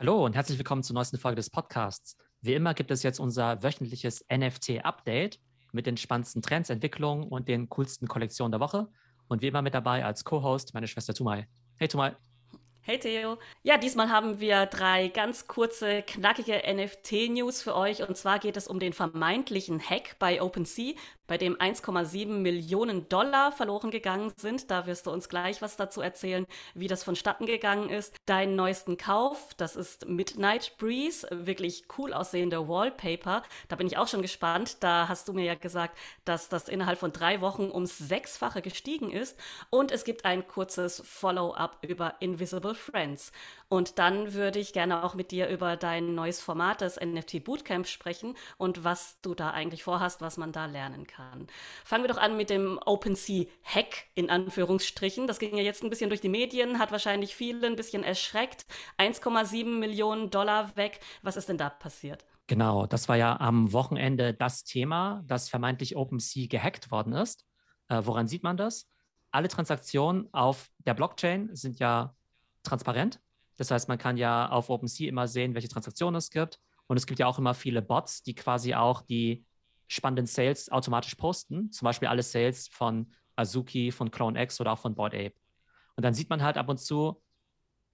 Hallo und herzlich willkommen zur neuesten Folge des Podcasts. Wie immer gibt es jetzt unser wöchentliches NFT-Update mit den spannendsten Trends, Entwicklungen und den coolsten Kollektionen der Woche. Und wie immer mit dabei als Co-Host meine Schwester Tumai. Hey Tumai. Hey Theo. Ja, diesmal haben wir drei ganz kurze, knackige NFT-News für euch. Und zwar geht es um den vermeintlichen Hack bei OpenSea, bei dem 1,7 Millionen Dollar verloren gegangen sind. Da wirst du uns gleich was dazu erzählen, wie das vonstatten gegangen ist. Deinen neuesten Kauf, das ist Midnight Breeze, wirklich cool aussehende Wallpaper. Da bin ich auch schon gespannt. Da hast du mir ja gesagt, dass das innerhalb von drei Wochen ums Sechsfache gestiegen ist. Und es gibt ein kurzes Follow-up über Invisible Friends. Und dann würde ich gerne auch mit dir über dein neues Format, das NFT Bootcamp, sprechen und was du da eigentlich vorhast, was man da lernen kann. Fangen wir doch an mit dem OpenSea Hack in Anführungsstrichen. Das ging ja jetzt ein bisschen durch die Medien, hat wahrscheinlich viele ein bisschen erschreckt. 1,7 Millionen Dollar weg. Was ist denn da passiert? Genau, das war ja am Wochenende das Thema, dass vermeintlich OpenSea gehackt worden ist. Äh, woran sieht man das? Alle Transaktionen auf der Blockchain sind ja transparent. Das heißt, man kann ja auf OpenSea immer sehen, welche Transaktionen es gibt. Und es gibt ja auch immer viele Bots, die quasi auch die spannenden Sales automatisch posten. Zum Beispiel alle Sales von Azuki, von CloneX oder auch von Bored Ape. Und dann sieht man halt ab und zu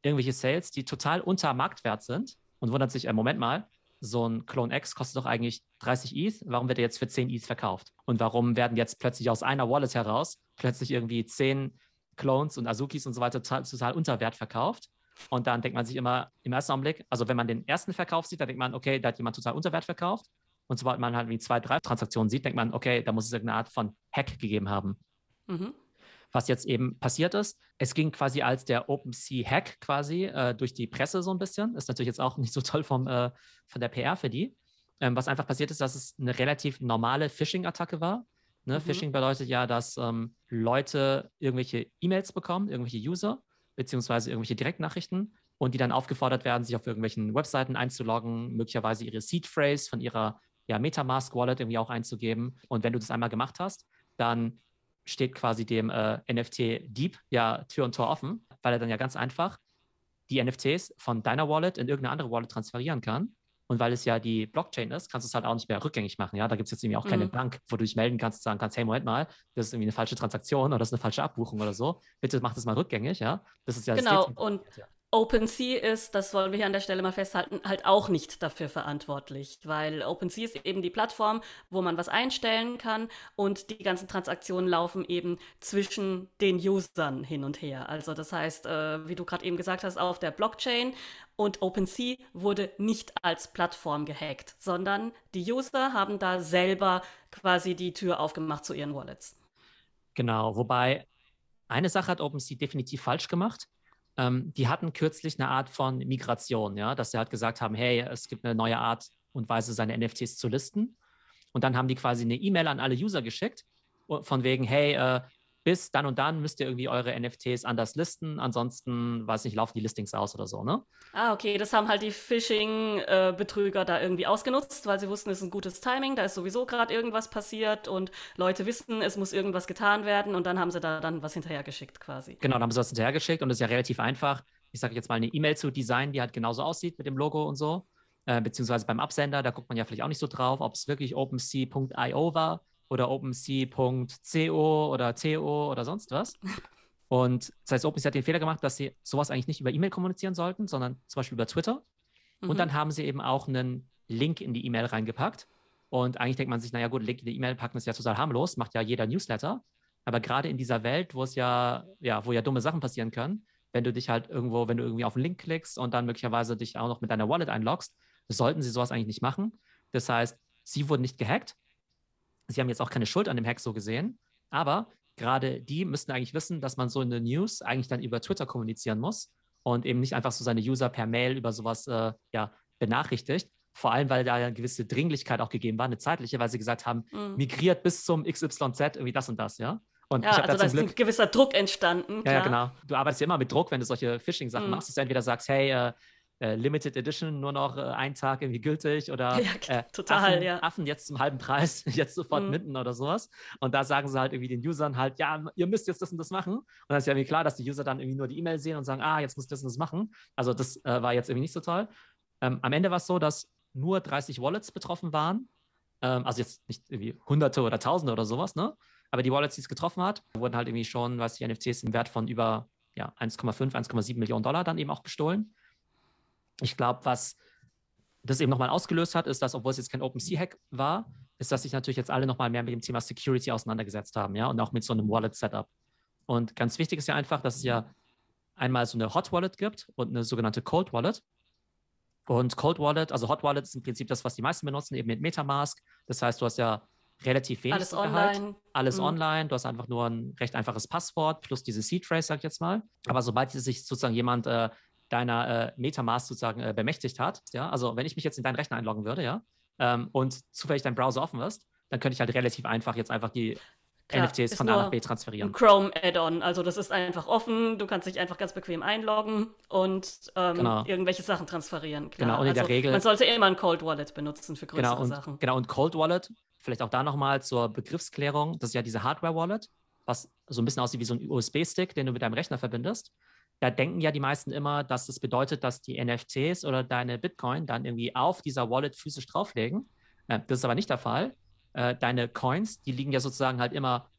irgendwelche Sales, die total unter Marktwert sind und wundert sich, äh, Moment mal, so ein Clone X kostet doch eigentlich 30 ETH. Warum wird er jetzt für 10 ETH verkauft? Und warum werden jetzt plötzlich aus einer Wallet heraus plötzlich irgendwie 10 Clones und Azukis und so weiter total, total unter Wert verkauft. Und dann denkt man sich immer im ersten Augenblick, also wenn man den ersten Verkauf sieht, dann denkt man, okay, da hat jemand total unter Wert verkauft. Und sobald man halt wie zwei, drei Transaktionen sieht, denkt man, okay, da muss es irgendeine Art von Hack gegeben haben. Mhm. Was jetzt eben passiert ist, es ging quasi als der OpenSea-Hack quasi äh, durch die Presse so ein bisschen. Ist natürlich jetzt auch nicht so toll vom, äh, von der PR für die. Ähm, was einfach passiert ist, dass es eine relativ normale Phishing-Attacke war. Ne? Mhm. Phishing bedeutet ja, dass ähm, Leute irgendwelche E-Mails bekommen, irgendwelche User, beziehungsweise irgendwelche Direktnachrichten und die dann aufgefordert werden, sich auf irgendwelchen Webseiten einzuloggen, möglicherweise ihre Seed Phrase von ihrer ja, Metamask Wallet irgendwie auch einzugeben. Und wenn du das einmal gemacht hast, dann steht quasi dem äh, NFT Dieb ja Tür und Tor offen, weil er dann ja ganz einfach die NFTs von deiner Wallet in irgendeine andere Wallet transferieren kann und weil es ja die Blockchain ist, kannst du es halt auch nicht mehr rückgängig machen. Ja, da gibt es jetzt irgendwie auch keine mhm. Bank, wo du dich melden kannst und sagen kannst, hey, Moment mal, das ist irgendwie eine falsche Transaktion oder das ist eine falsche Abbuchung oder so. Bitte mach das mal rückgängig, ja. Das ist ja genau. Und ja. OpenSea ist, das wollen wir hier an der Stelle mal festhalten, halt auch nicht dafür verantwortlich, weil OpenSea ist eben die Plattform, wo man was einstellen kann und die ganzen Transaktionen laufen eben zwischen den Usern hin und her. Also das heißt, äh, wie du gerade eben gesagt hast, auf der Blockchain und OpenSea wurde nicht als Plattform gehackt, sondern die User haben da selber quasi die Tür aufgemacht zu ihren Wallets. Genau, wobei eine Sache hat OpenSea definitiv falsch gemacht ähm, die hatten kürzlich eine Art von Migration, ja, dass sie halt gesagt haben, hey, es gibt eine neue Art und Weise, seine NFTs zu listen. Und dann haben die quasi eine E-Mail an alle User geschickt, von wegen, hey, äh, bis dann und dann müsst ihr irgendwie eure NFTs anders listen, ansonsten, weiß nicht, laufen die Listings aus oder so, ne? Ah, okay, das haben halt die Phishing-Betrüger da irgendwie ausgenutzt, weil sie wussten, es ist ein gutes Timing, da ist sowieso gerade irgendwas passiert und Leute wissen, es muss irgendwas getan werden und dann haben sie da dann was hinterhergeschickt quasi. Genau, dann haben sie was hinterhergeschickt und es ist ja relativ einfach, ich sage jetzt mal eine E-Mail zu designen, die halt genauso aussieht mit dem Logo und so, äh, beziehungsweise beim Absender, da guckt man ja vielleicht auch nicht so drauf, ob es wirklich OpenSea.io war oder OpenSea.co oder CO oder sonst was. Und das heißt, OpenSea hat den Fehler gemacht, dass sie sowas eigentlich nicht über E-Mail kommunizieren sollten, sondern zum Beispiel über Twitter. Mhm. Und dann haben sie eben auch einen Link in die E-Mail reingepackt. Und eigentlich denkt man sich, naja gut, Link in die E-Mail packen ist ja total harmlos, macht ja jeder Newsletter. Aber gerade in dieser Welt, wo es ja, ja, wo ja dumme Sachen passieren können, wenn du dich halt irgendwo, wenn du irgendwie auf einen Link klickst und dann möglicherweise dich auch noch mit deiner Wallet einloggst, sollten sie sowas eigentlich nicht machen. Das heißt, sie wurden nicht gehackt, Sie haben jetzt auch keine Schuld an dem Hack so gesehen, aber gerade die müssten eigentlich wissen, dass man so in der News eigentlich dann über Twitter kommunizieren muss und eben nicht einfach so seine User per Mail über sowas äh, ja, benachrichtigt. Vor allem, weil da eine gewisse Dringlichkeit auch gegeben war, eine zeitliche, weil sie gesagt haben, mhm. migriert bis zum XYZ irgendwie das und das, ja. Und ja, also da ist Glück, ein gewisser Druck entstanden. Ja, ja, genau. Du arbeitest ja immer mit Druck, wenn du solche Phishing-Sachen mhm. machst, dass du entweder sagst, hey, äh, äh, Limited Edition nur noch äh, einen Tag irgendwie gültig oder ja, total, Affen, ja. Affen jetzt zum halben Preis, jetzt sofort mhm. mitten oder sowas. Und da sagen sie halt irgendwie den Usern halt, ja, ihr müsst jetzt das und das machen. Und dann ist ja irgendwie klar, dass die User dann irgendwie nur die E-Mail sehen und sagen, ah, jetzt muss das und das machen. Also das äh, war jetzt irgendwie nicht so toll. Ähm, am Ende war es so, dass nur 30 Wallets betroffen waren. Ähm, also jetzt nicht irgendwie Hunderte oder Tausende oder sowas, ne? Aber die Wallets, die es getroffen hat, wurden halt irgendwie schon, was die NFTs im Wert von über ja, 1,5, 1,7 Millionen Dollar dann eben auch gestohlen. Ich glaube, was das eben nochmal ausgelöst hat, ist, dass, obwohl es jetzt kein OpenSea-Hack war, ist, dass sich natürlich jetzt alle nochmal mehr mit dem Thema Security auseinandergesetzt haben, ja, und auch mit so einem Wallet-Setup. Und ganz wichtig ist ja einfach, dass es ja einmal so eine Hot Wallet gibt und eine sogenannte Cold Wallet. Und Cold Wallet, also Hot Wallet ist im Prinzip das, was die meisten benutzen, eben mit Metamask. Das heißt, du hast ja relativ wenig Alles Sicherheit. online. Alles mhm. online. Du hast einfach nur ein recht einfaches Passwort plus diese Seed Phrase, sag ich jetzt mal. Aber sobald sich sozusagen jemand äh, deiner äh, Metamask sozusagen äh, bemächtigt hat, ja, also wenn ich mich jetzt in deinen Rechner einloggen würde, ja, ähm, und zufällig dein Browser offen ist, dann könnte ich halt relativ einfach jetzt einfach die Klar, NFTs von A nach B transferieren. Ein Chrome-Add-on, also das ist einfach offen, du kannst dich einfach ganz bequem einloggen und ähm, genau. irgendwelche Sachen transferieren. Klar. Genau, und in also der Regel. Man sollte immer ein Cold Wallet benutzen für größere genau, und, Sachen. Genau, und Cold Wallet, vielleicht auch da nochmal zur Begriffsklärung, das ist ja diese Hardware-Wallet, was so ein bisschen aussieht wie so ein USB-Stick, den du mit deinem Rechner verbindest da denken ja die meisten immer, dass das bedeutet, dass die NFTs oder deine Bitcoin dann irgendwie auf dieser Wallet physisch drauflegen. Äh, das ist aber nicht der Fall. Äh, deine Coins, die liegen ja sozusagen halt immer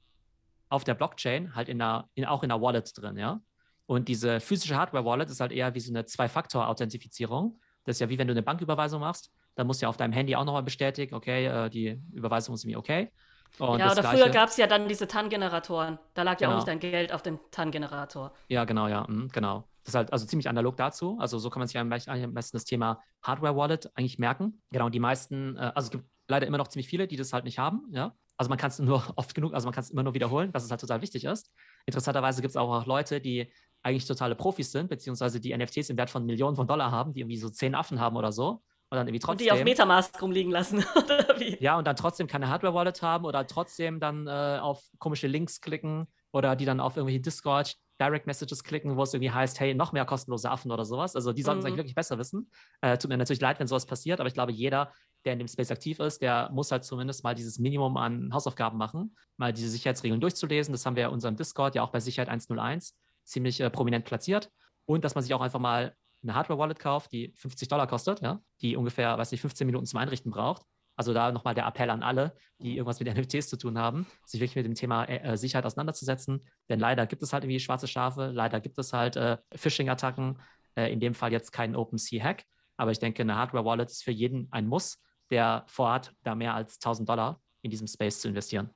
auf der Blockchain, halt in der, in, auch in der Wallet drin, ja. Und diese physische Hardware-Wallet ist halt eher wie so eine Zwei-Faktor-Authentifizierung. Das ist ja wie wenn du eine Banküberweisung machst, dann musst du ja auf deinem Handy auch nochmal bestätigen, okay, äh, die Überweisung ist mir okay. Und ja, oder Gleiche, früher gab es ja dann diese TAN-Generatoren. Da lag genau. ja auch genau. nicht dein Geld auf dem TAN-Generator. Ja, genau, ja, mh, genau. Das ist halt also ziemlich analog dazu. Also so kann man sich am besten das Thema Hardware-Wallet eigentlich merken. Genau, und die meisten, äh, also es gibt leider immer noch ziemlich viele, die das halt nicht haben, ja. Also man kann es nur oft genug, also man kann es immer nur wiederholen, dass es halt total wichtig ist. Interessanterweise gibt es auch, auch Leute, die eigentlich totale Profis sind, beziehungsweise die NFTs im Wert von Millionen von Dollar haben, die irgendwie so zehn Affen haben oder so und dann irgendwie trotzdem. Und die auf Metamask rumliegen lassen, oder wie? Ja, und dann trotzdem keine Hardware-Wallet haben oder trotzdem dann äh, auf komische Links klicken oder die dann auf irgendwelche Discord Direct Messages klicken, wo es irgendwie heißt, hey, noch mehr kostenlose Affen oder sowas. Also die sollten es mhm. eigentlich wirklich besser wissen. Äh, tut mir natürlich leid, wenn sowas passiert, aber ich glaube, jeder, der in dem Space aktiv ist, der muss halt zumindest mal dieses Minimum an Hausaufgaben machen, mal diese Sicherheitsregeln durchzulesen. Das haben wir ja in unserem Discord ja auch bei Sicherheit 101 ziemlich äh, prominent platziert. Und dass man sich auch einfach mal eine Hardware-Wallet kauft, die 50 Dollar kostet, ja, die ungefähr, weiß nicht, 15 Minuten zum Einrichten braucht. Also da nochmal der Appell an alle, die irgendwas mit NFTs zu tun haben, sich wirklich mit dem Thema äh, Sicherheit auseinanderzusetzen. Denn leider gibt es halt irgendwie schwarze Schafe, leider gibt es halt äh, Phishing-Attacken, äh, in dem Fall jetzt keinen OpenSea-Hack. Aber ich denke, eine Hardware-Wallet ist für jeden ein Muss, der vorhat, da mehr als 1000 Dollar in diesem Space zu investieren.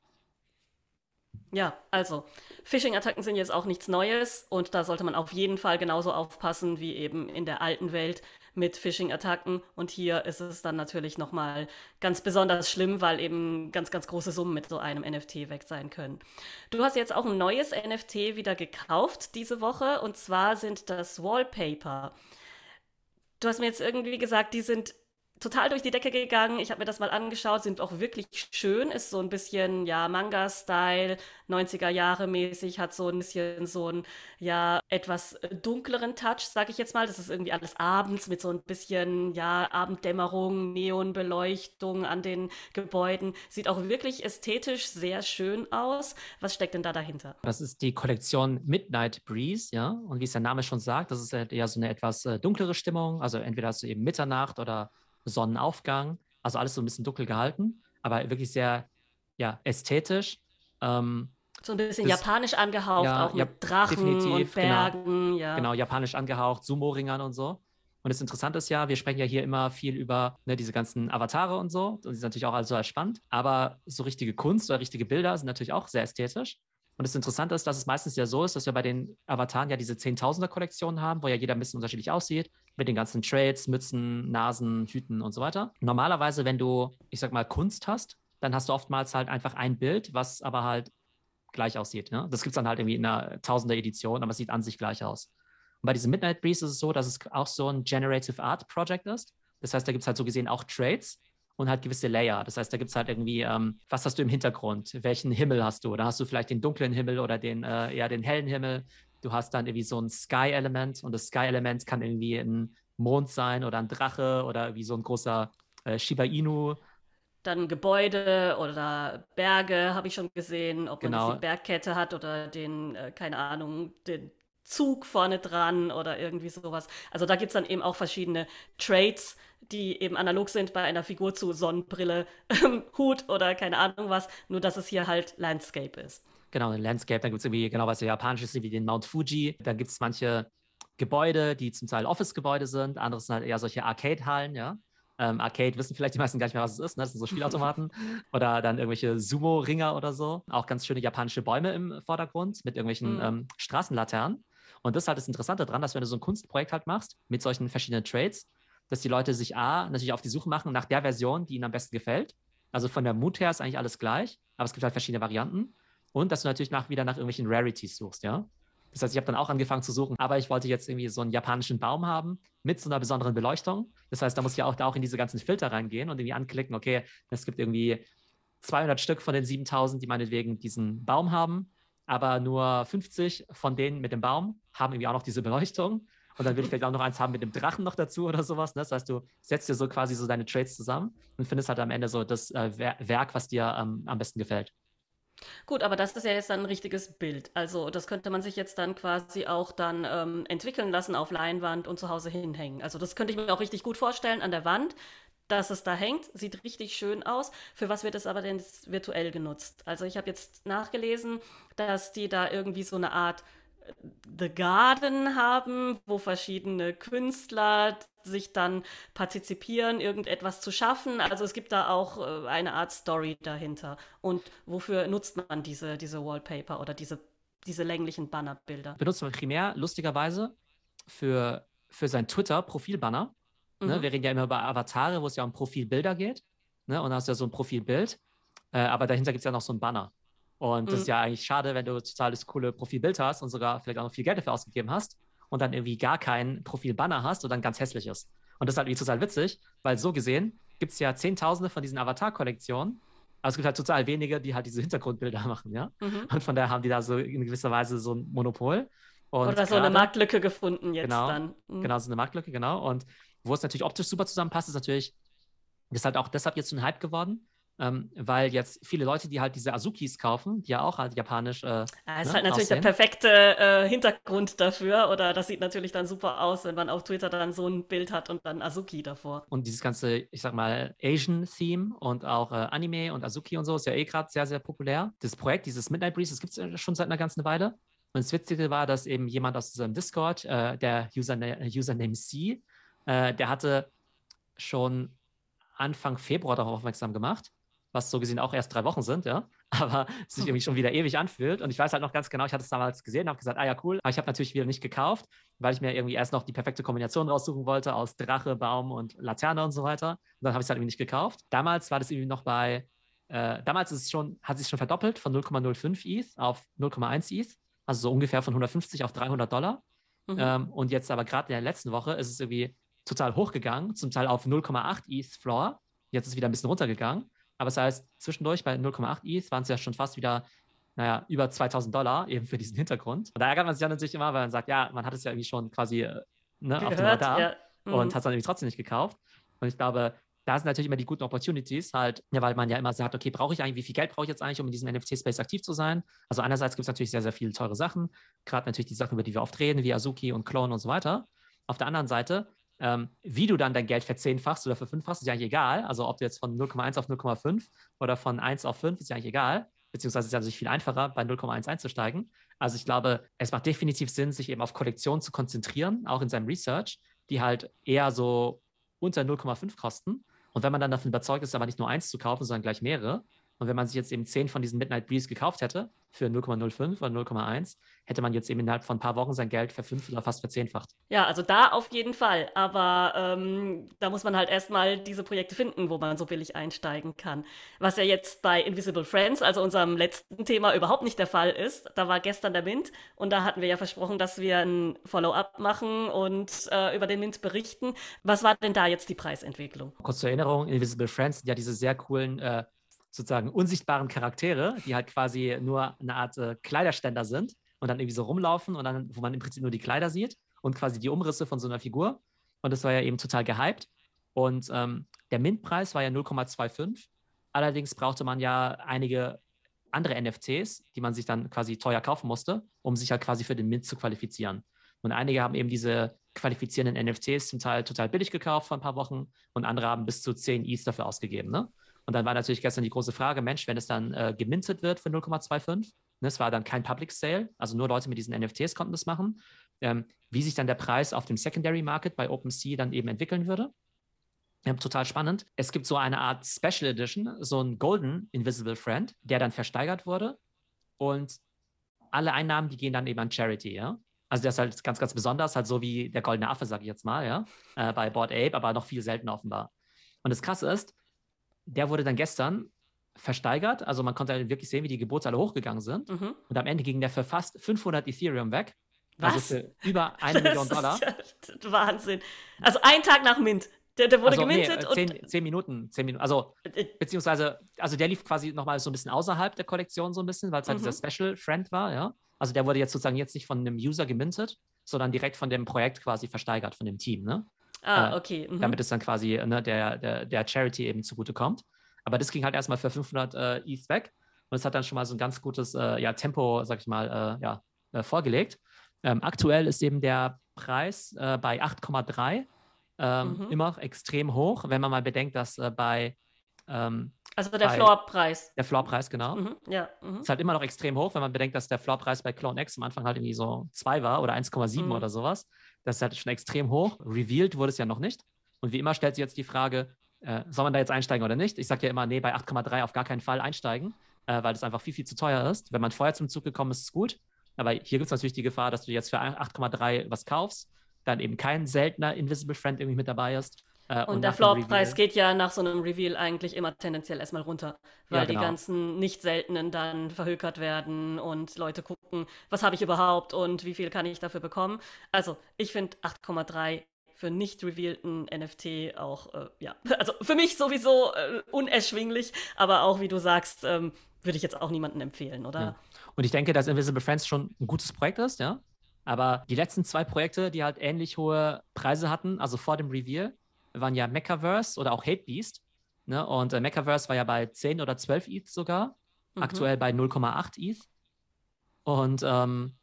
Ja, also Phishing-Attacken sind jetzt auch nichts Neues und da sollte man auf jeden Fall genauso aufpassen wie eben in der alten Welt mit Phishing-Attacken. Und hier ist es dann natürlich nochmal ganz besonders schlimm, weil eben ganz, ganz große Summen mit so einem NFT weg sein können. Du hast jetzt auch ein neues NFT wieder gekauft diese Woche und zwar sind das Wallpaper. Du hast mir jetzt irgendwie gesagt, die sind total durch die Decke gegangen. Ich habe mir das mal angeschaut, sind auch wirklich schön. Ist so ein bisschen, ja, Manga-Style, 90er Jahre mäßig, hat so ein bisschen so einen, ja, etwas dunkleren Touch, sage ich jetzt mal. Das ist irgendwie alles abends mit so ein bisschen, ja, Abenddämmerung, Neonbeleuchtung an den Gebäuden. Sieht auch wirklich ästhetisch sehr schön aus. Was steckt denn da dahinter? Das ist die Kollektion Midnight Breeze, ja. Und wie es der Name schon sagt, das ist ja so eine etwas äh, dunklere Stimmung. Also entweder hast du eben Mitternacht oder Sonnenaufgang, also alles so ein bisschen dunkel gehalten, aber wirklich sehr ja, ästhetisch. Ähm, so ein bisschen das, japanisch angehaucht, ja, auch mit ja, Drachen und genau. Bergen. Genau, ja. genau, japanisch angehaucht, Sumo-Ringern und so. Und das Interessante ist ja, wir sprechen ja hier immer viel über ne, diese ganzen Avatare und so. Und die sind natürlich auch also spannend. Aber so richtige Kunst oder richtige Bilder sind natürlich auch sehr ästhetisch. Und das Interessante ist, dass es meistens ja so ist, dass wir bei den Avataren ja diese Zehntausender-Kollektionen haben, wo ja jeder ein bisschen unterschiedlich aussieht mit den ganzen Trades, Mützen, Nasen, Hüten und so weiter. Normalerweise, wenn du, ich sag mal, Kunst hast, dann hast du oftmals halt einfach ein Bild, was aber halt gleich aussieht. Ne? Das gibt es dann halt irgendwie in einer Tausender-Edition, aber es sieht an sich gleich aus. Und bei diesem Midnight Breeze ist es so, dass es auch so ein Generative Art Project ist. Das heißt, da gibt es halt so gesehen auch Trades und halt gewisse Layer. Das heißt, da gibt es halt irgendwie, ähm, was hast du im Hintergrund? Welchen Himmel hast du? Oder hast du vielleicht den dunklen Himmel oder den äh, eher den hellen Himmel? Du hast dann irgendwie so ein Sky-Element und das Sky-Element kann irgendwie ein Mond sein oder ein Drache oder wie so ein großer äh, Shiba Inu. Dann Gebäude oder Berge habe ich schon gesehen, ob man Genau. jetzt die Bergkette hat oder den, äh, keine Ahnung, den Zug vorne dran oder irgendwie sowas. Also da gibt es dann eben auch verschiedene Traits, die eben analog sind bei einer Figur zu Sonnenbrille, Hut oder keine Ahnung was, nur dass es hier halt Landscape ist. Genau, ein Landscape, dann gibt es irgendwie genau was ja japanisches, wie den Mount Fuji. Dann gibt es manche Gebäude, die zum Teil Office-Gebäude sind, andere sind halt eher solche Arcade-Hallen, ja. Ähm, Arcade wissen vielleicht die meisten gar nicht mehr, was es ist, ne? Das sind so Spielautomaten oder dann irgendwelche Sumo-Ringer oder so. Auch ganz schöne japanische Bäume im Vordergrund mit irgendwelchen Mhm. ähm, Straßenlaternen. Und das ist halt das Interessante dran, dass wenn du so ein Kunstprojekt halt machst mit solchen verschiedenen Trades, dass die Leute sich A, natürlich auf die Suche machen nach der Version, die ihnen am besten gefällt. Also von der Mut her ist eigentlich alles gleich, aber es gibt halt verschiedene Varianten. Und dass du natürlich nach, wieder nach irgendwelchen Rarities suchst, ja. Das heißt, ich habe dann auch angefangen zu suchen, aber ich wollte jetzt irgendwie so einen japanischen Baum haben mit so einer besonderen Beleuchtung. Das heißt, da muss ich ja auch da auch in diese ganzen Filter reingehen und irgendwie anklicken, okay, es gibt irgendwie 200 Stück von den 7000, die meinetwegen diesen Baum haben, aber nur 50 von denen mit dem Baum haben irgendwie auch noch diese Beleuchtung. Und dann will ich vielleicht auch noch eins haben mit dem Drachen noch dazu oder sowas. Ne? Das heißt, du setzt dir so quasi so deine Trades zusammen und findest halt am Ende so das äh, Wer- Werk, was dir ähm, am besten gefällt. Gut, aber das ist ja jetzt dann ein richtiges Bild. Also das könnte man sich jetzt dann quasi auch dann ähm, entwickeln lassen auf Leinwand und zu Hause hinhängen. Also das könnte ich mir auch richtig gut vorstellen an der Wand, dass es da hängt. Sieht richtig schön aus. Für was wird es aber denn virtuell genutzt? Also ich habe jetzt nachgelesen, dass die da irgendwie so eine Art äh, The Garden haben, wo verschiedene Künstler sich dann partizipieren, irgendetwas zu schaffen. Also es gibt da auch äh, eine Art Story dahinter. Und wofür nutzt man diese, diese Wallpaper oder diese, diese länglichen Bannerbilder? Benutzt man primär lustigerweise für, für sein Twitter-Profilbanner. Ne? Mhm. Wir reden ja immer über Avatare, wo es ja um Profilbilder geht. Ne? Und da hast du ja so ein Profilbild. Äh, aber dahinter gibt es ja noch so ein Banner. Und das Mhm. ist ja eigentlich schade, wenn du total das coole Profilbild hast und sogar vielleicht auch noch viel Geld dafür ausgegeben hast und dann irgendwie gar kein Profilbanner hast und dann ganz hässlich ist. Und das ist halt irgendwie total witzig, weil so gesehen gibt es ja Zehntausende von diesen Avatar-Kollektionen. Aber es gibt halt total wenige, die halt diese Hintergrundbilder machen, ja. Mhm. Und von daher haben die da so in gewisser Weise so ein Monopol. Und Oder so eine gerade- Marktlücke gefunden jetzt Genau, dann. Mhm. Genau, so eine Marktlücke, genau. Und wo es natürlich optisch super zusammenpasst, ist natürlich, das ist halt auch deshalb jetzt so ein Hype geworden, ähm, weil jetzt viele Leute, die halt diese Azukis kaufen, die ja auch halt japanisch. Äh, ist ne, halt natürlich der aussehen. perfekte äh, Hintergrund dafür. Oder das sieht natürlich dann super aus, wenn man auf Twitter dann so ein Bild hat und dann Azuki davor. und dieses ganze, ich sag mal, Asian-Theme und auch äh, Anime und Azuki und so ist ja eh gerade sehr, sehr populär. Das Projekt, dieses Midnight Breeze, das gibt es schon seit einer ganzen Weile. Und das Witzige war, dass eben jemand aus diesem Discord, äh, der Userne Username C, äh, der hatte schon Anfang Februar darauf aufmerksam gemacht, was so gesehen auch erst drei Wochen sind, ja, aber sich irgendwie schon wieder ewig anfühlt. Und ich weiß halt noch ganz genau, ich hatte es damals gesehen, habe gesagt, ah ja, cool, aber ich habe natürlich wieder nicht gekauft, weil ich mir irgendwie erst noch die perfekte Kombination raussuchen wollte aus Drache, Baum und Laterne und so weiter. Und dann habe ich es halt irgendwie nicht gekauft. Damals war das irgendwie noch bei, äh, damals ist es schon, hat sich schon verdoppelt von 0,05 ETH auf 0,1 ETH, also so ungefähr von 150 auf 300 Dollar. Mhm. Ähm, und jetzt aber gerade in der letzten Woche ist es irgendwie total hochgegangen, zum Teil auf 0,8 ETH Floor. Jetzt ist es wieder ein bisschen runtergegangen. Aber das heißt, zwischendurch bei 0,8 ETH waren es ja schon fast wieder, naja, über 2000 Dollar eben für diesen Hintergrund. Und da ärgert man sich dann natürlich immer, weil man sagt, ja, man hat es ja irgendwie schon quasi äh, ne, auf dem Radar ja. Mhm. und hat es dann irgendwie trotzdem nicht gekauft. Und ich glaube, da sind natürlich immer die guten Opportunities, halt, ja, weil man ja immer sagt, okay, brauche ich eigentlich, wie viel Geld brauche ich jetzt eigentlich, um in diesem NFT-Space aktiv zu sein? Also einerseits gibt es natürlich sehr, sehr viele teure Sachen, gerade natürlich die Sachen, über die wir oft reden, wie Azuki und Clone und so weiter. Auf der anderen Seite, ähm, wie du dann dein Geld verzehnfachst oder verfünffachst, ist ja eigentlich egal. Also ob du jetzt von 0,1 auf 0,5 oder von 1 auf 5, ist ja eigentlich egal. Beziehungsweise ist ja natürlich viel einfacher, bei 0,1 einzusteigen. Also ich glaube, es macht definitiv Sinn, sich eben auf Kollektionen zu konzentrieren, auch in seinem Research, die halt eher so unter 0,5 kosten. Und wenn man dann davon überzeugt ist, aber nicht nur eins zu kaufen, sondern gleich mehrere, und wenn man sich jetzt eben 10 von diesen Midnight Breeze gekauft hätte für 0,05 oder 0,1, hätte man jetzt eben innerhalb von ein paar Wochen sein Geld verfünft oder fast verzehnfacht. Ja, also da auf jeden Fall. Aber ähm, da muss man halt erstmal diese Projekte finden, wo man so billig einsteigen kann. Was ja jetzt bei Invisible Friends, also unserem letzten Thema, überhaupt nicht der Fall ist. Da war gestern der Mint und da hatten wir ja versprochen, dass wir ein Follow-up machen und äh, über den Mint berichten. Was war denn da jetzt die Preisentwicklung? Kurz zur Erinnerung, Invisible Friends sind ja diese sehr coolen, äh, sozusagen unsichtbaren Charaktere, die halt quasi nur eine Art äh, Kleiderständer sind und dann irgendwie so rumlaufen und dann, wo man im Prinzip nur die Kleider sieht und quasi die Umrisse von so einer Figur. und das war ja eben total gehypt. Und ähm, der Mint-Preis war ja 0,25. Allerdings brauchte man ja einige andere NFTs, die man sich dann quasi teuer kaufen musste, um sich halt quasi für den Mint zu qualifizieren. Und einige haben eben diese qualifizierenden NFTs zum Teil total billig gekauft vor ein paar Wochen und andere haben bis zu 10 ETH dafür ausgegeben. Ne? Und dann war natürlich gestern die große Frage, Mensch, wenn es dann äh, gemintet wird für 0,25, ne, es war dann kein Public Sale, also nur Leute mit diesen NFTs konnten das machen, ähm, wie sich dann der Preis auf dem Secondary Market bei OpenSea dann eben entwickeln würde. Ja, total spannend. Es gibt so eine Art Special Edition, so ein Golden Invisible Friend, der dann versteigert wurde. Und alle Einnahmen, die gehen dann eben an Charity, ja. Also der ist halt ganz, ganz besonders, halt so wie der goldene Affe, sage ich jetzt mal, ja, äh, bei Board Ape, aber noch viel seltener offenbar. Und das Krasse ist, der wurde dann gestern versteigert. Also man konnte halt wirklich sehen, wie die Geburtszahle hochgegangen sind. Mhm. Und am Ende ging der für fast 500 Ethereum weg. Also Was? Also für über eine Million Dollar. Ja Wahnsinn. Also ein Tag nach Mint. Der, der wurde also, gemintet nee, zehn, zehn, Minuten, zehn Minuten, also äh, beziehungsweise, also der lief quasi nochmal so ein bisschen außerhalb der Kollektion so ein bisschen, weil es halt mhm. dieser Special Friend war, ja. Also der wurde jetzt sozusagen jetzt nicht von einem User gemintet, sondern direkt von dem Projekt quasi versteigert, von dem Team, ne? Ah, äh, okay. Mhm. Damit es dann quasi ne, der, der, der Charity eben zugutekommt. Aber das ging halt erstmal für 500 äh, ETH weg und es hat dann schon mal so ein ganz gutes äh, ja, Tempo, sag ich mal, äh, ja, äh, vorgelegt. Ähm, aktuell ist eben der Preis äh, bei 8,3 ähm, mhm. immer noch extrem hoch, wenn man mal bedenkt, dass äh, bei ähm, also der Floorpreis. Der Floorpreis, genau. Mhm, ja. Mhm. Ist halt immer noch extrem hoch, wenn man bedenkt, dass der Floorpreis bei Clone X am Anfang halt irgendwie so 2 war oder 1,7 mhm. oder sowas. Das ist halt schon extrem hoch. Revealed wurde es ja noch nicht. Und wie immer stellt sich jetzt die Frage, äh, soll man da jetzt einsteigen oder nicht? Ich sage ja immer, nee, bei 8,3 auf gar keinen Fall einsteigen, äh, weil das einfach viel, viel zu teuer ist. Wenn man vorher zum Zug gekommen ist, ist es gut. Aber hier gibt es natürlich die Gefahr, dass du jetzt für 8,3 was kaufst, dann eben kein seltener Invisible Friend irgendwie mit dabei ist. Äh, und, und, der Floorpreis geht ja nach so einem Reveal eigentlich immer tendenziell erstmal runter, weil ja, genau. die ganzen nicht seltenen dann verhökert werden und Leute gucken, was habe ich überhaupt und wie viel kann ich dafür bekommen. Also ich finde 8,3 für nicht revealten NFT auch, äh, ja, also für mich sowieso äh, unerschwinglich, aber auch, wie du sagst, ähm, würde ich jetzt auch niemandem empfehlen, oder? Ja. Und ich denke, dass Invisible Friends schon ein gutes Projekt ist, ja. Aber die letzten zwei Projekte, die halt ähnlich hohe Preise hatten, also vor dem Reveal, waren ja Mechaverse oder auch Hate Beast. Ne? Und äh, Mechaverse war ja bei 10 oder 12 ETH sogar, mhm. aktuell bei 0,8 ETH. Und ähm,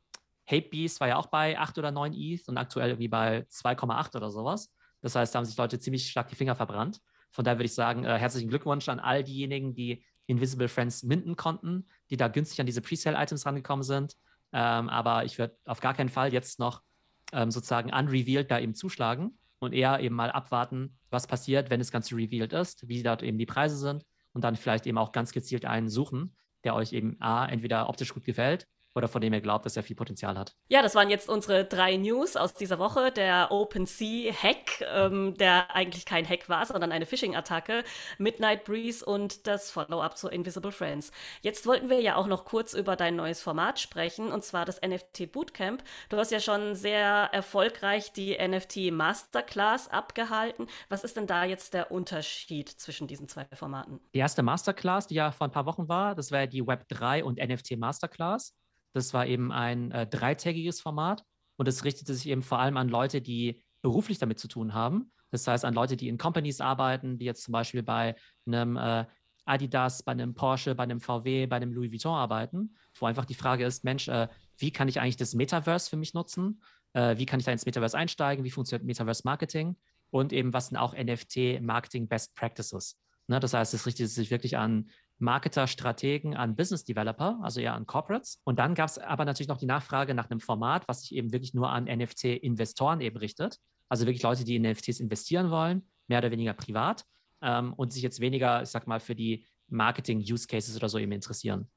Hate Beast war ja auch bei 8 oder 9 ETH und aktuell irgendwie bei 2,8 oder sowas. Das heißt, da haben sich Leute ziemlich stark die Finger verbrannt. Von daher würde ich sagen, äh, herzlichen Glückwunsch an all diejenigen, die Invisible Friends minden konnten, die da günstig an diese Presale-Items rangekommen sind. Ähm, aber ich würde auf gar keinen Fall jetzt noch ähm, sozusagen unrevealed da eben zuschlagen und eher eben mal abwarten, was passiert, wenn das Ganze revealed ist, wie dort eben die Preise sind und dann vielleicht eben auch ganz gezielt einen suchen, der euch eben A, entweder optisch gut gefällt oder von dem ihr glaubt, dass er viel Potenzial hat. Ja, das waren jetzt unsere drei News aus dieser Woche. Der OpenSea-Hack, ähm, der eigentlich kein Hack war, sondern eine Phishing-Attacke, Midnight Breeze und das Follow-up zu Invisible Friends. Jetzt wollten wir ja auch noch kurz über dein neues Format sprechen, und zwar das NFT Bootcamp. Du hast ja schon sehr erfolgreich die NFT Masterclass abgehalten. Was ist denn da jetzt der Unterschied zwischen diesen zwei Formaten? Die erste Masterclass, die ja vor ein paar Wochen war, das war die Web 3 und NFT Masterclass. Das war eben ein äh, dreitägiges Format und es richtete sich eben vor allem an Leute, die beruflich damit zu tun haben. Das heißt, an Leute, die in Companies arbeiten, die jetzt zum Beispiel bei einem äh, Adidas, bei einem Porsche, bei einem VW, bei einem Louis Vuitton arbeiten, wo einfach die Frage ist, Mensch, äh, wie kann ich eigentlich das Metaverse für mich nutzen? Äh, wie kann ich da ins Metaverse einsteigen? Wie funktioniert Metaverse Marketing? Und eben, was sind auch NFT Marketing Best Practices? Ne, das heißt, es richtet sich wirklich an Marketer, Strategen, an Business Developer, also eher an Corporates. Und dann gab es aber natürlich noch die Nachfrage nach einem Format, was sich eben wirklich nur an NFT-Investoren eben richtet. Also wirklich Leute, die in NFTs investieren wollen, mehr oder weniger privat ähm, und sich jetzt weniger, ich sag mal, für die Marketing-Use-Cases oder so eben interessieren.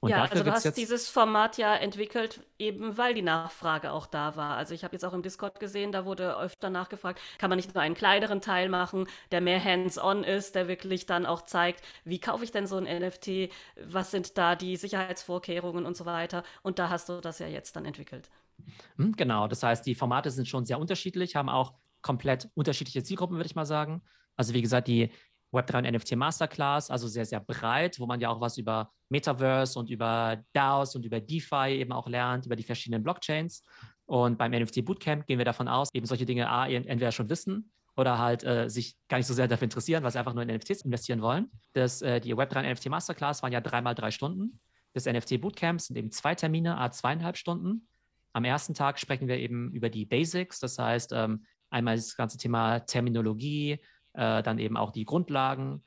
Und ja, also du hast dieses Format ja entwickelt, eben weil die Nachfrage auch da war. Also ich habe jetzt auch im Discord gesehen, da wurde öfter nachgefragt, kann man nicht nur einen kleineren Teil machen, der mehr hands-on ist, der wirklich dann auch zeigt, wie kaufe ich denn so ein NFT, was sind da die Sicherheitsvorkehrungen und so weiter. Und da hast du das ja jetzt dann entwickelt. Hm, genau, das heißt, die Formate sind schon sehr unterschiedlich, haben auch komplett unterschiedliche Zielgruppen, würde ich mal sagen. Also wie gesagt, die Web3 und NFT Masterclass, also sehr, sehr breit, wo man ja auch was über Metaverse und über DAOs und über DeFi eben auch lernt, über die verschiedenen Blockchains. Und beim NFT Bootcamp gehen wir davon aus, eben solche Dinge A, entweder schon wissen oder halt äh, sich gar nicht so sehr dafür interessieren, weil sie einfach nur in NFTs investieren wollen. Das, äh, die Web3 NFT Masterclass waren ja dreimal drei Stunden. Das NFT Bootcamp sind eben zwei Termine, a zweieinhalb Stunden. Am ersten Tag sprechen wir eben über die Basics, das heißt ähm, einmal das ganze Thema Terminologie, äh, dann eben auch die Grundlagen,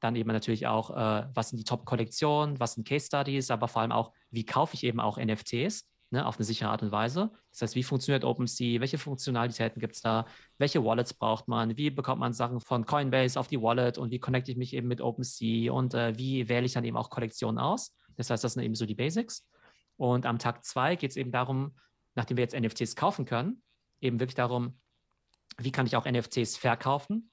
dann eben natürlich auch, äh, was sind die Top-Kollektionen, was sind Case Studies, aber vor allem auch, wie kaufe ich eben auch NFTs ne, auf eine sichere Art und Weise. Das heißt, wie funktioniert OpenSea, welche Funktionalitäten gibt es da, welche Wallets braucht man, wie bekommt man Sachen von Coinbase auf die Wallet und wie connecte ich mich eben mit OpenSea und äh, wie wähle ich dann eben auch Kollektionen aus. Das heißt, das sind eben so die Basics. Und am Tag zwei geht es eben darum, nachdem wir jetzt NFTs kaufen können, eben wirklich darum, wie kann ich auch NFTs verkaufen,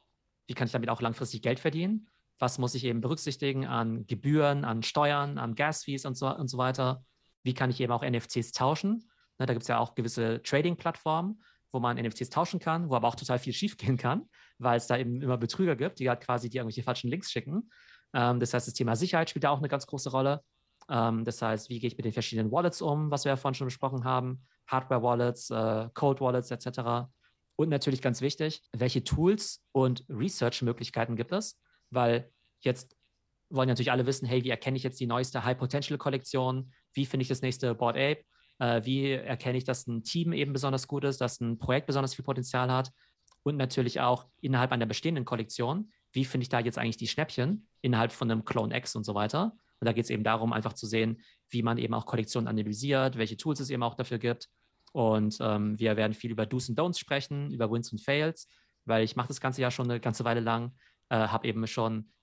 wie kann ich damit auch langfristig Geld verdienen, was muss ich eben berücksichtigen an Gebühren, an Steuern, an Gas-Fees und so, und so weiter wie kann ich eben auch NFTs tauschen. Ne, da gibt es ja auch gewisse Trading-Plattformen, wo man NFTs tauschen kann, wo aber auch total viel schiefgehen kann, weil es da eben immer Betrüger gibt, die halt quasi die irgendwelche falschen Links schicken. Ähm, das heißt, das Thema Sicherheit spielt da auch eine ganz große Rolle. Ähm, das heißt, wie gehe ich mit den verschiedenen Wallets um, was wir ja vorhin schon besprochen haben, Hardware-Wallets, äh, Code-Wallets etc. Und natürlich ganz wichtig, welche Tools und Research-Möglichkeiten gibt es, weil jetzt wollen natürlich alle wissen, hey, wie erkenne ich jetzt die neueste High-Potential-Kollektion? Wie finde ich das nächste Board Ape? Äh, wie erkenne ich, dass ein Team eben besonders gut ist, dass ein Projekt besonders viel Potenzial hat? Und natürlich auch innerhalb einer bestehenden Kollektion, wie finde ich da jetzt eigentlich die Schnäppchen innerhalb von einem Clone X und so weiter? Und da geht es eben darum, einfach zu sehen, wie man eben auch Kollektionen analysiert, welche Tools es eben auch dafür gibt. Und ähm, wir werden viel über Do's und Don'ts sprechen, über Wins und Fails, weil ich mache das Ganze ja schon eine ganze Weile lang, äh, habe eben schon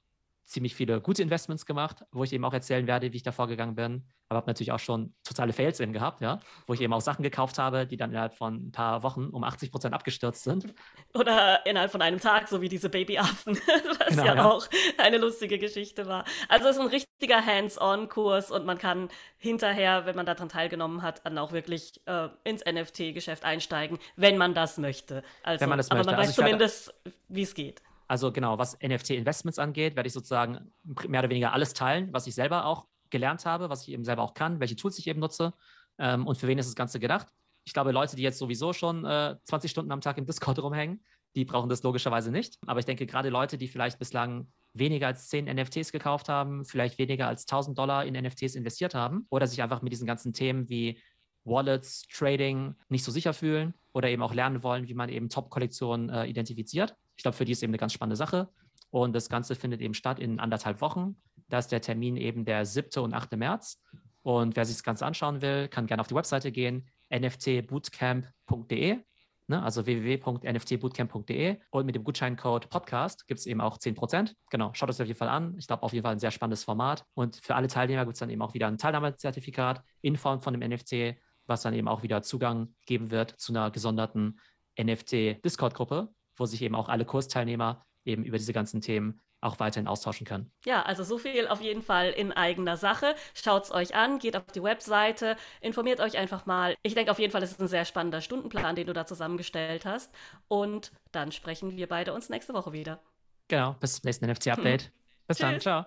ziemlich viele gute Investments gemacht, wo ich eben auch erzählen werde, wie ich da vorgegangen bin. Aber habe natürlich auch schon totale Fails eben gehabt, ja, wo ich eben auch Sachen gekauft habe, die dann innerhalb von ein paar Wochen um 80 Prozent abgestürzt sind. Oder innerhalb von einem Tag, so wie diese Babyaffen, was genau, ja, ja, auch eine lustige Geschichte war. Also es ist ein richtiger Hands-on-Kurs und man kann hinterher, wenn man daran teilgenommen hat, dann auch wirklich äh, ins NFT-Geschäft einsteigen, wenn man das möchte. Also, wenn man das aber möchte. man weiß also zumindest, wie es geht. Also genau, was NFT-Investments angeht, werde ich sozusagen mehr oder weniger alles teilen, was ich selber auch gelernt habe, was ich eben selber auch kann, welche Tools ich eben nutze ähm, und für wen ist das Ganze gedacht. Ich glaube, Leute, die jetzt sowieso schon äh, 20 Stunden am Tag im Discord rumhängen, die brauchen das logischerweise nicht. Aber ich denke, gerade Leute, die vielleicht bislang weniger als 10 NFTs gekauft haben, vielleicht weniger als 1000 Dollar in NFTs investiert haben oder sich einfach mit diesen ganzen Themen wie Wallets, Trading nicht so sicher fühlen oder eben auch lernen wollen, wie man eben Top-Kollektionen äh, identifiziert. Ich glaube, für die ist eben eine ganz spannende Sache. Und das Ganze findet eben statt in anderthalb Wochen. Da ist der Termin eben der 7. und 8. März. Und wer sich das Ganze anschauen will, kann gerne auf die Webseite gehen, nftbootcamp.de, ne, also www.nftbootcamp.de. Und mit dem Gutscheincode Podcast gibt es eben auch 10%. Genau, schaut es auf jeden Fall an. Ich glaube, auf jeden Fall ein sehr spannendes Format. Und für alle Teilnehmer gibt es dann eben auch wieder ein Teilnahmezertifikat in Form von dem NFT was dann eben auch wieder Zugang geben wird zu einer gesonderten NFT-Discord-Gruppe, wo sich eben auch alle Kursteilnehmer eben über diese ganzen Themen auch weiterhin austauschen können. Ja, also so viel auf jeden Fall in eigener Sache. Schaut es euch an, geht auf die Webseite, informiert euch einfach mal. Ich denke auf jeden Fall, es ist ein sehr spannender Stundenplan, den du da zusammengestellt hast. Und dann sprechen wir beide uns nächste Woche wieder. Genau, bis zum nächsten NFT-Update. Bis Tschüss. dann, ciao.